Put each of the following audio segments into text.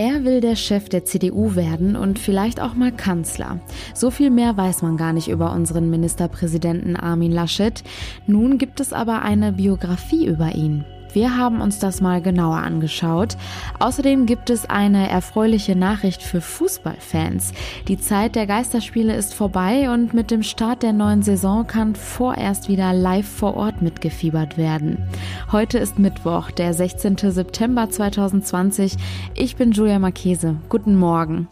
Er will der Chef der CDU werden und vielleicht auch mal Kanzler. So viel mehr weiß man gar nicht über unseren Ministerpräsidenten Armin Laschet. Nun gibt es aber eine Biografie über ihn. Wir haben uns das mal genauer angeschaut. Außerdem gibt es eine erfreuliche Nachricht für Fußballfans. Die Zeit der Geisterspiele ist vorbei und mit dem Start der neuen Saison kann vorerst wieder live vor Ort mitgefiebert werden. Heute ist Mittwoch, der 16. September 2020. Ich bin Julia Marchese. Guten Morgen.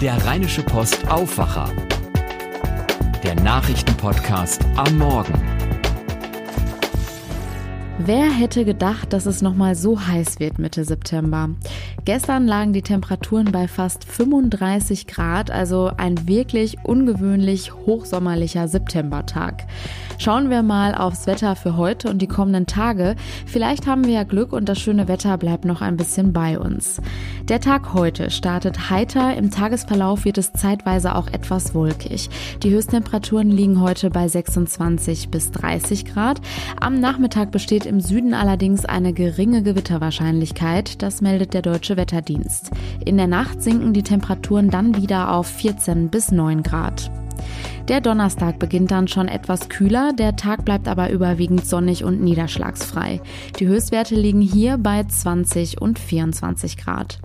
Der Rheinische Post Aufwacher. Der Nachrichtenpodcast am Morgen. Wer hätte gedacht, dass es nochmal so heiß wird Mitte September? Gestern lagen die Temperaturen bei fast 35 Grad, also ein wirklich ungewöhnlich hochsommerlicher Septembertag. Schauen wir mal aufs Wetter für heute und die kommenden Tage. Vielleicht haben wir ja Glück und das schöne Wetter bleibt noch ein bisschen bei uns. Der Tag heute startet heiter, im Tagesverlauf wird es zeitweise auch etwas wolkig. Die Höchsttemperaturen liegen heute bei 26 bis 30 Grad. Am Nachmittag besteht im Süden allerdings eine geringe Gewitterwahrscheinlichkeit, das meldet der Deutsche Wetterdienst. In der Nacht sinken die Temperaturen dann wieder auf 14 bis 9 Grad. Der Donnerstag beginnt dann schon etwas kühler, der Tag bleibt aber überwiegend sonnig und niederschlagsfrei. Die Höchstwerte liegen hier bei 20 und 24 Grad.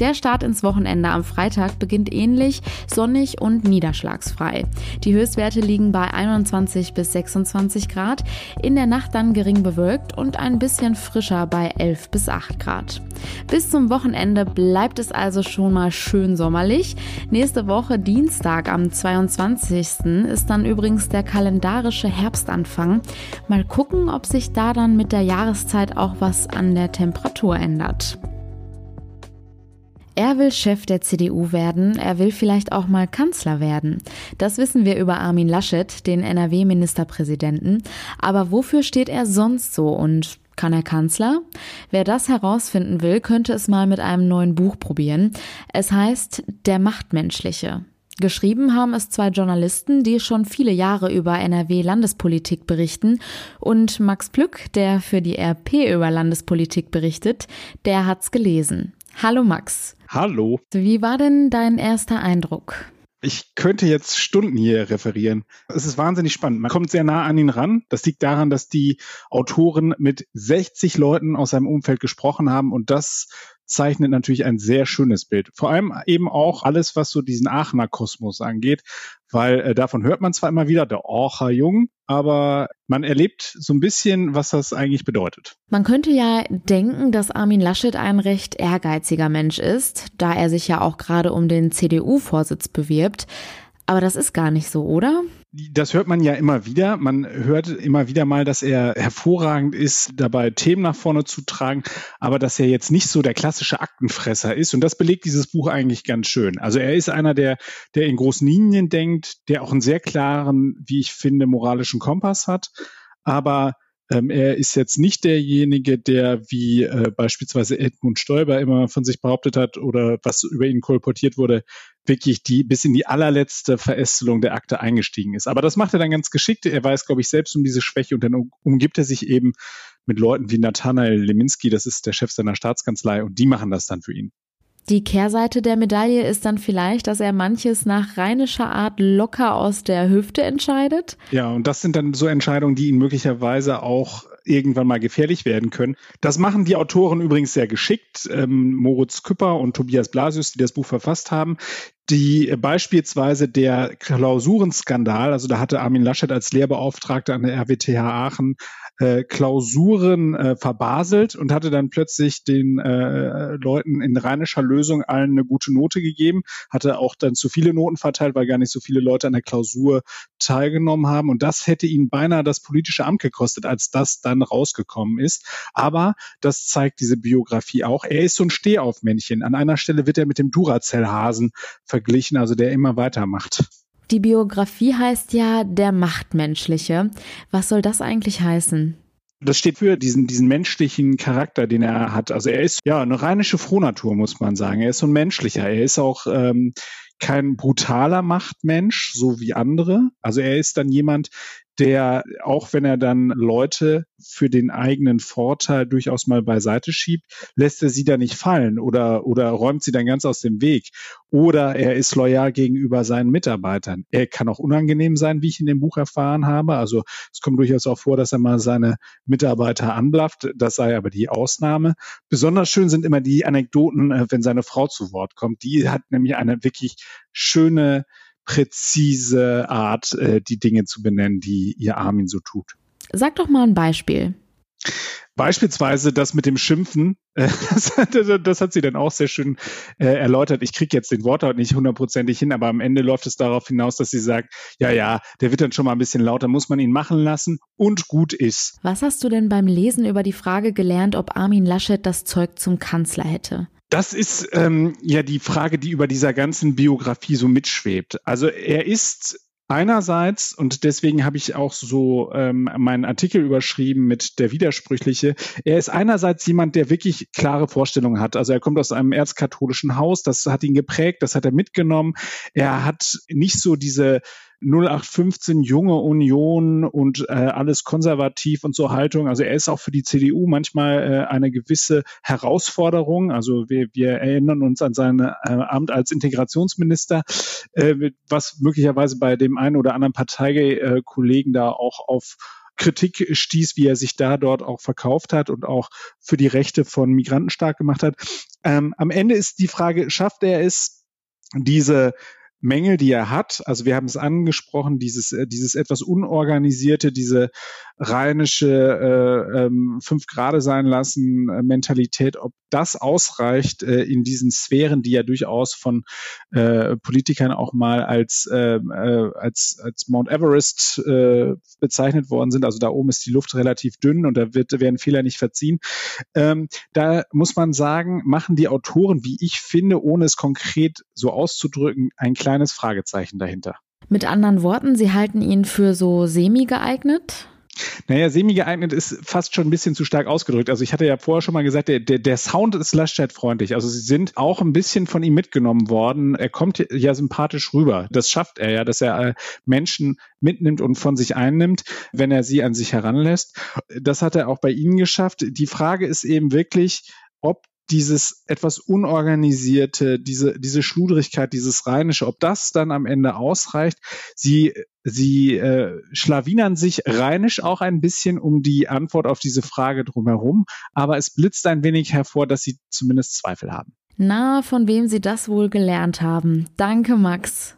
Der Start ins Wochenende am Freitag beginnt ähnlich, sonnig und niederschlagsfrei. Die Höchstwerte liegen bei 21 bis 26 Grad, in der Nacht dann gering bewölkt und ein bisschen frischer bei 11 bis 8 Grad. Bis zum Wochenende bleibt es also schon mal schön sommerlich. Nächste Woche Dienstag am 22 ist dann übrigens der kalendarische Herbstanfang. Mal gucken, ob sich da dann mit der Jahreszeit auch was an der Temperatur ändert. Er will Chef der CDU werden, er will vielleicht auch mal Kanzler werden. Das wissen wir über Armin Laschet, den NRW-Ministerpräsidenten. Aber wofür steht er sonst so und kann er Kanzler? Wer das herausfinden will, könnte es mal mit einem neuen Buch probieren. Es heißt Der Machtmenschliche. Geschrieben haben es zwei Journalisten, die schon viele Jahre über NRW-Landespolitik berichten. Und Max Plück, der für die RP über Landespolitik berichtet, der hat's gelesen. Hallo Max. Hallo. Wie war denn dein erster Eindruck? Ich könnte jetzt Stunden hier referieren. Es ist wahnsinnig spannend. Man kommt sehr nah an ihn ran. Das liegt daran, dass die Autoren mit 60 Leuten aus seinem Umfeld gesprochen haben und das zeichnet natürlich ein sehr schönes Bild. Vor allem eben auch alles, was so diesen Aachener Kosmos angeht, weil äh, davon hört man zwar immer wieder, der Orcher Jung, aber man erlebt so ein bisschen, was das eigentlich bedeutet. Man könnte ja denken, dass Armin Laschet ein recht ehrgeiziger Mensch ist, da er sich ja auch gerade um den CDU-Vorsitz bewirbt. Aber das ist gar nicht so, oder? Das hört man ja immer wieder. Man hört immer wieder mal, dass er hervorragend ist, dabei Themen nach vorne zu tragen, aber dass er jetzt nicht so der klassische Aktenfresser ist. Und das belegt dieses Buch eigentlich ganz schön. Also er ist einer, der, der in großen Linien denkt, der auch einen sehr klaren, wie ich finde, moralischen Kompass hat, aber ähm, er ist jetzt nicht derjenige, der wie äh, beispielsweise Edmund Stoiber immer von sich behauptet hat oder was über ihn kolportiert wurde, wirklich die bis in die allerletzte Verästelung der Akte eingestiegen ist. Aber das macht er dann ganz geschickt. Er weiß, glaube ich, selbst um diese Schwäche und dann umgibt er sich eben mit Leuten wie Nathanael Leminski, das ist der Chef seiner Staatskanzlei, und die machen das dann für ihn. Die Kehrseite der Medaille ist dann vielleicht, dass er manches nach rheinischer Art locker aus der Hüfte entscheidet. Ja, und das sind dann so Entscheidungen, die ihn möglicherweise auch irgendwann mal gefährlich werden können. Das machen die Autoren übrigens sehr geschickt. Ähm, Moritz Küpper und Tobias Blasius, die das Buch verfasst haben, die beispielsweise der Klausurenskandal, also da hatte Armin Laschet als Lehrbeauftragter an der RWTH Aachen äh, Klausuren äh, verbaselt und hatte dann plötzlich den äh, Leuten in rheinischer Lösung allen eine gute Note gegeben, hatte auch dann zu viele Noten verteilt, weil gar nicht so viele Leute an der Klausur teilgenommen haben. Und das hätte ihn beinahe das politische Amt gekostet, als das dann rausgekommen ist. Aber das zeigt diese Biografie auch. Er ist so ein Stehaufmännchen. An einer Stelle wird er mit dem Duracell-Hasen verglichen, also der immer weitermacht. Die Biografie heißt ja der Machtmenschliche. Was soll das eigentlich heißen? Das steht für diesen, diesen menschlichen Charakter, den er hat. Also er ist ja eine rheinische Frohnatur, muss man sagen. Er ist so ein menschlicher. Er ist auch ähm, kein brutaler Machtmensch, so wie andere. Also er ist dann jemand, der, auch wenn er dann Leute für den eigenen Vorteil durchaus mal beiseite schiebt, lässt er sie da nicht fallen oder, oder räumt sie dann ganz aus dem Weg. Oder er ist loyal gegenüber seinen Mitarbeitern. Er kann auch unangenehm sein, wie ich in dem Buch erfahren habe. Also es kommt durchaus auch vor, dass er mal seine Mitarbeiter anblafft. Das sei aber die Ausnahme. Besonders schön sind immer die Anekdoten, äh, wenn seine Frau zu Wort kommt. Die hat nämlich eine wirklich schöne, präzise Art, äh, die Dinge zu benennen, die ihr Armin so tut. Sag doch mal ein Beispiel. Beispielsweise das mit dem Schimpfen, äh, das, das, hat sie dann auch sehr schön äh, erläutert. Ich kriege jetzt den Wortlaut nicht hundertprozentig hin, aber am Ende läuft es darauf hinaus, dass sie sagt, ja, ja, der wird dann schon mal ein bisschen lauter, muss man ihn machen lassen und gut ist. Was hast du denn beim Lesen über die Frage gelernt, ob Armin Laschet das Zeug zum Kanzler hätte? Das ist ähm, ja die Frage, die über dieser ganzen Biografie so mitschwebt. Also er ist Einerseits, und deswegen habe ich auch so ähm, meinen Artikel überschrieben mit der Widersprüchliche, er ist einerseits jemand, der wirklich klare Vorstellungen hat. Also er kommt aus einem erzkatholischen Haus, das hat ihn geprägt, das hat er mitgenommen. Er hat nicht so diese 0815 junge Union und äh, alles konservativ und so Haltung. Also er ist auch für die CDU manchmal äh, eine gewisse Herausforderung. Also wir, wir erinnern uns an sein äh, Amt als Integrationsminister, äh, was möglicherweise bei dem einen oder anderen Parteikollegen da auch auf Kritik stieß, wie er sich da dort auch verkauft hat und auch für die Rechte von Migranten stark gemacht hat. Ähm, am Ende ist die Frage, schafft er es, diese Mängel, die er hat. Also wir haben es angesprochen, dieses, äh, dieses etwas unorganisierte, diese rheinische äh, ähm, fünf Grade sein lassen äh, Mentalität, ob das ausreicht äh, in diesen Sphären, die ja durchaus von äh, Politikern auch mal als, äh, äh, als, als Mount Everest äh, bezeichnet worden sind. Also da oben ist die Luft relativ dünn und da wird, werden Fehler nicht verziehen. Ähm, da muss man sagen, machen die Autoren, wie ich finde, ohne es konkret so auszudrücken, ein kleines Fragezeichen dahinter. Mit anderen Worten, Sie halten ihn für so semi geeignet? Naja, semi-geeignet ist fast schon ein bisschen zu stark ausgedrückt. Also ich hatte ja vorher schon mal gesagt, der, der, der Sound ist Laschet freundlich. Also sie sind auch ein bisschen von ihm mitgenommen worden. Er kommt ja sympathisch rüber. Das schafft er ja, dass er äh, Menschen mitnimmt und von sich einnimmt, wenn er sie an sich heranlässt. Das hat er auch bei Ihnen geschafft. Die Frage ist eben wirklich, ob dieses etwas unorganisierte, diese, diese Schludrigkeit, dieses Rheinische, ob das dann am Ende ausreicht. Sie, sie äh, schlawinern sich rheinisch auch ein bisschen um die Antwort auf diese Frage drumherum, aber es blitzt ein wenig hervor, dass sie zumindest Zweifel haben. Na, von wem Sie das wohl gelernt haben. Danke, Max.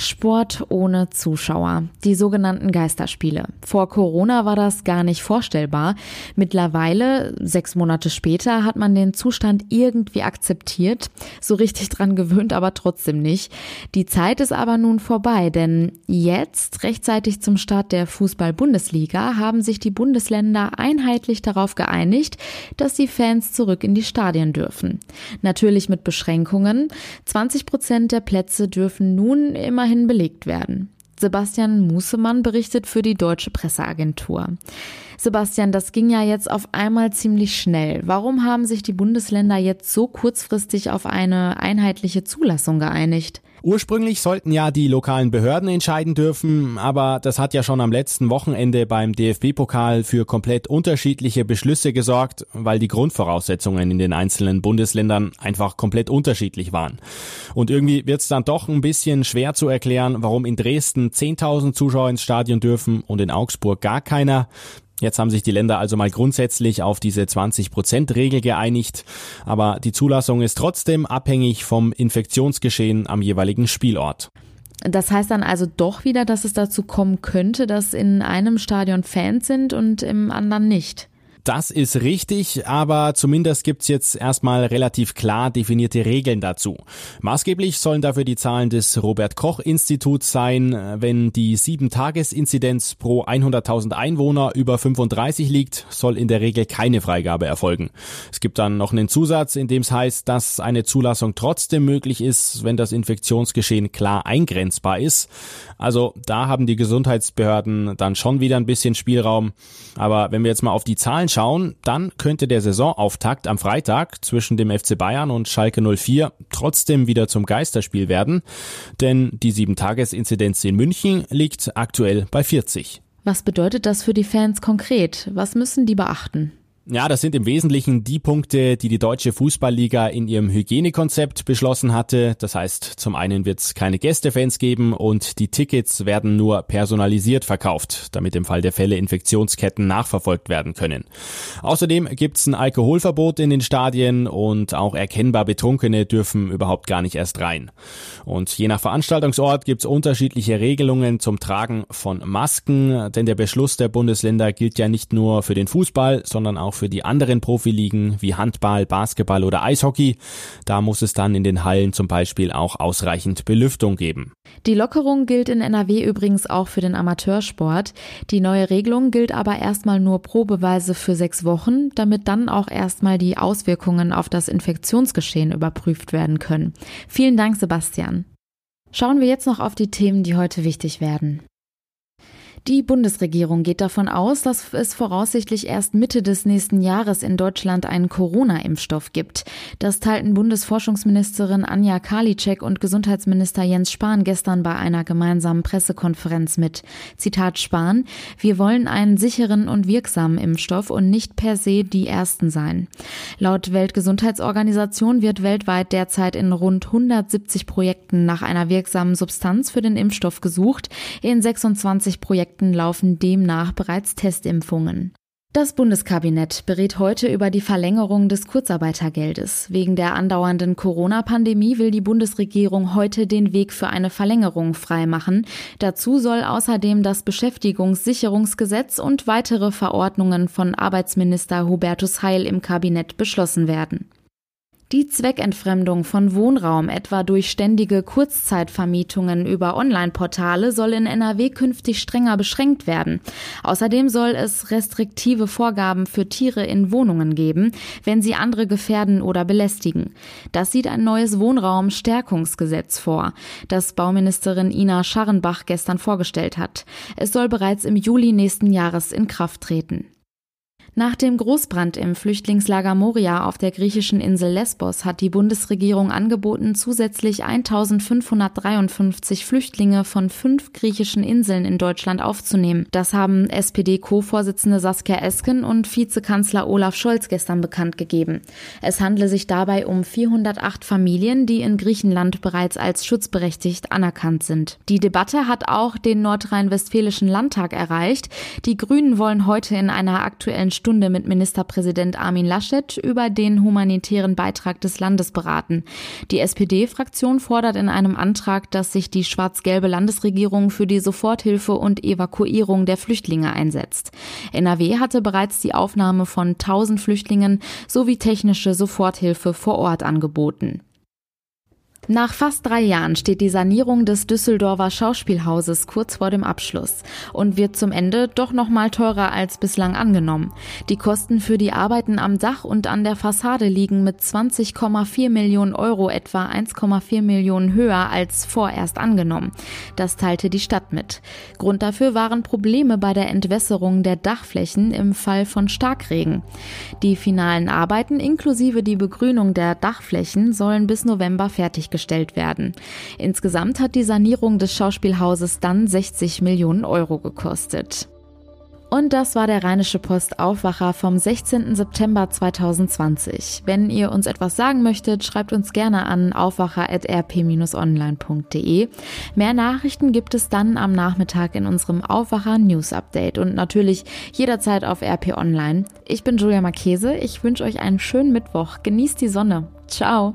Sport ohne Zuschauer, die sogenannten Geisterspiele. Vor Corona war das gar nicht vorstellbar. Mittlerweile, sechs Monate später, hat man den Zustand irgendwie akzeptiert, so richtig dran gewöhnt, aber trotzdem nicht. Die Zeit ist aber nun vorbei, denn jetzt, rechtzeitig zum Start der Fußball-Bundesliga, haben sich die Bundesländer einheitlich darauf geeinigt, dass die Fans zurück in die Stadien dürfen. Natürlich mit Beschränkungen. 20 Prozent der Plätze dürfen nun immerhin immerhin belegt werden. Sebastian Musemann berichtet für die Deutsche Presseagentur. Sebastian, das ging ja jetzt auf einmal ziemlich schnell. Warum haben sich die Bundesländer jetzt so kurzfristig auf eine einheitliche Zulassung geeinigt? Ursprünglich sollten ja die lokalen Behörden entscheiden dürfen, aber das hat ja schon am letzten Wochenende beim DFB-Pokal für komplett unterschiedliche Beschlüsse gesorgt, weil die Grundvoraussetzungen in den einzelnen Bundesländern einfach komplett unterschiedlich waren. Und irgendwie wird es dann doch ein bisschen schwer zu erklären, warum in Dresden 10.000 Zuschauer ins Stadion dürfen und in Augsburg gar keiner. Jetzt haben sich die Länder also mal grundsätzlich auf diese 20-Prozent-Regel geeinigt, aber die Zulassung ist trotzdem abhängig vom Infektionsgeschehen am jeweiligen Spielort. Das heißt dann also doch wieder, dass es dazu kommen könnte, dass in einem Stadion Fans sind und im anderen nicht. Das ist richtig, aber zumindest gibt's jetzt erstmal relativ klar definierte Regeln dazu. Maßgeblich sollen dafür die Zahlen des Robert Koch Instituts sein. Wenn die 7-Tages-Inzidenz pro 100.000 Einwohner über 35 liegt, soll in der Regel keine Freigabe erfolgen. Es gibt dann noch einen Zusatz, in dem es heißt, dass eine Zulassung trotzdem möglich ist, wenn das Infektionsgeschehen klar eingrenzbar ist. Also da haben die Gesundheitsbehörden dann schon wieder ein bisschen Spielraum. Aber wenn wir jetzt mal auf die Zahlen schauen, dann könnte der Saisonauftakt am Freitag zwischen dem FC Bayern und Schalke 04 trotzdem wieder zum Geisterspiel werden, denn die 7-Tages-Inzidenz in München liegt aktuell bei 40. Was bedeutet das für die Fans konkret? Was müssen die beachten? Ja, das sind im Wesentlichen die Punkte, die die Deutsche Fußballliga in ihrem Hygienekonzept beschlossen hatte. Das heißt, zum einen wird es keine Gästefans geben und die Tickets werden nur personalisiert verkauft, damit im Fall der Fälle Infektionsketten nachverfolgt werden können. Außerdem gibt es ein Alkoholverbot in den Stadien und auch erkennbar Betrunkene dürfen überhaupt gar nicht erst rein. Und je nach Veranstaltungsort gibt es unterschiedliche Regelungen zum Tragen von Masken, denn der Beschluss der Bundesländer gilt ja nicht nur für den Fußball, sondern auch für die anderen Profiligen wie Handball, Basketball oder Eishockey. Da muss es dann in den Hallen zum Beispiel auch ausreichend Belüftung geben. Die Lockerung gilt in NRW übrigens auch für den Amateursport. Die neue Regelung gilt aber erstmal nur probeweise für sechs Wochen, damit dann auch erstmal die Auswirkungen auf das Infektionsgeschehen überprüft werden können. Vielen Dank, Sebastian. Schauen wir jetzt noch auf die Themen, die heute wichtig werden. Die Bundesregierung geht davon aus, dass es voraussichtlich erst Mitte des nächsten Jahres in Deutschland einen Corona-Impfstoff gibt. Das teilten Bundesforschungsministerin Anja Karliczek und Gesundheitsminister Jens Spahn gestern bei einer gemeinsamen Pressekonferenz mit. Zitat Spahn, wir wollen einen sicheren und wirksamen Impfstoff und nicht per se die ersten sein. Laut Weltgesundheitsorganisation wird weltweit derzeit in rund 170 Projekten nach einer wirksamen Substanz für den Impfstoff gesucht. In 26 Projekten Projekten laufen demnach bereits Testimpfungen. Das Bundeskabinett berät heute über die Verlängerung des Kurzarbeitergeldes. Wegen der andauernden Corona-Pandemie will die Bundesregierung heute den Weg für eine Verlängerung freimachen. Dazu soll außerdem das Beschäftigungssicherungsgesetz und weitere Verordnungen von Arbeitsminister Hubertus Heil im Kabinett beschlossen werden. Die Zweckentfremdung von Wohnraum etwa durch ständige Kurzzeitvermietungen über Online-Portale soll in NRW künftig strenger beschränkt werden. Außerdem soll es restriktive Vorgaben für Tiere in Wohnungen geben, wenn sie andere gefährden oder belästigen. Das sieht ein neues Wohnraumstärkungsgesetz vor, das Bauministerin Ina Scharrenbach gestern vorgestellt hat. Es soll bereits im Juli nächsten Jahres in Kraft treten. Nach dem Großbrand im Flüchtlingslager Moria auf der griechischen Insel Lesbos hat die Bundesregierung angeboten, zusätzlich 1553 Flüchtlinge von fünf griechischen Inseln in Deutschland aufzunehmen. Das haben SPD-Co-Vorsitzende Saskia Esken und Vizekanzler Olaf Scholz gestern bekannt gegeben. Es handle sich dabei um 408 Familien, die in Griechenland bereits als schutzberechtigt anerkannt sind. Die Debatte hat auch den nordrhein-westfälischen Landtag erreicht. Die Grünen wollen heute in einer aktuellen Stunde mit Ministerpräsident Armin Laschet über den humanitären Beitrag des Landes beraten. Die SPD-Fraktion fordert in einem Antrag, dass sich die schwarz-gelbe Landesregierung für die Soforthilfe und Evakuierung der Flüchtlinge einsetzt. NRW hatte bereits die Aufnahme von 1000 Flüchtlingen sowie technische Soforthilfe vor Ort angeboten. Nach fast drei Jahren steht die Sanierung des Düsseldorfer Schauspielhauses kurz vor dem Abschluss und wird zum Ende doch noch mal teurer als bislang angenommen. Die Kosten für die Arbeiten am Dach und an der Fassade liegen mit 20,4 Millionen Euro etwa 1,4 Millionen höher als vorerst angenommen. Das teilte die Stadt mit. Grund dafür waren Probleme bei der Entwässerung der Dachflächen im Fall von Starkregen. Die finalen Arbeiten inklusive die Begrünung der Dachflächen sollen bis November fertiggestellt fertiggestellt werden. Insgesamt hat die Sanierung des Schauspielhauses dann 60 Millionen Euro gekostet. Und das war der Rheinische Post Aufwacher vom 16. September 2020. Wenn ihr uns etwas sagen möchtet, schreibt uns gerne an aufwacher.rp-online.de. Mehr Nachrichten gibt es dann am Nachmittag in unserem Aufwacher News Update und natürlich jederzeit auf RP Online. Ich bin Julia Marchese. Ich wünsche euch einen schönen Mittwoch. Genießt die Sonne. Ciao.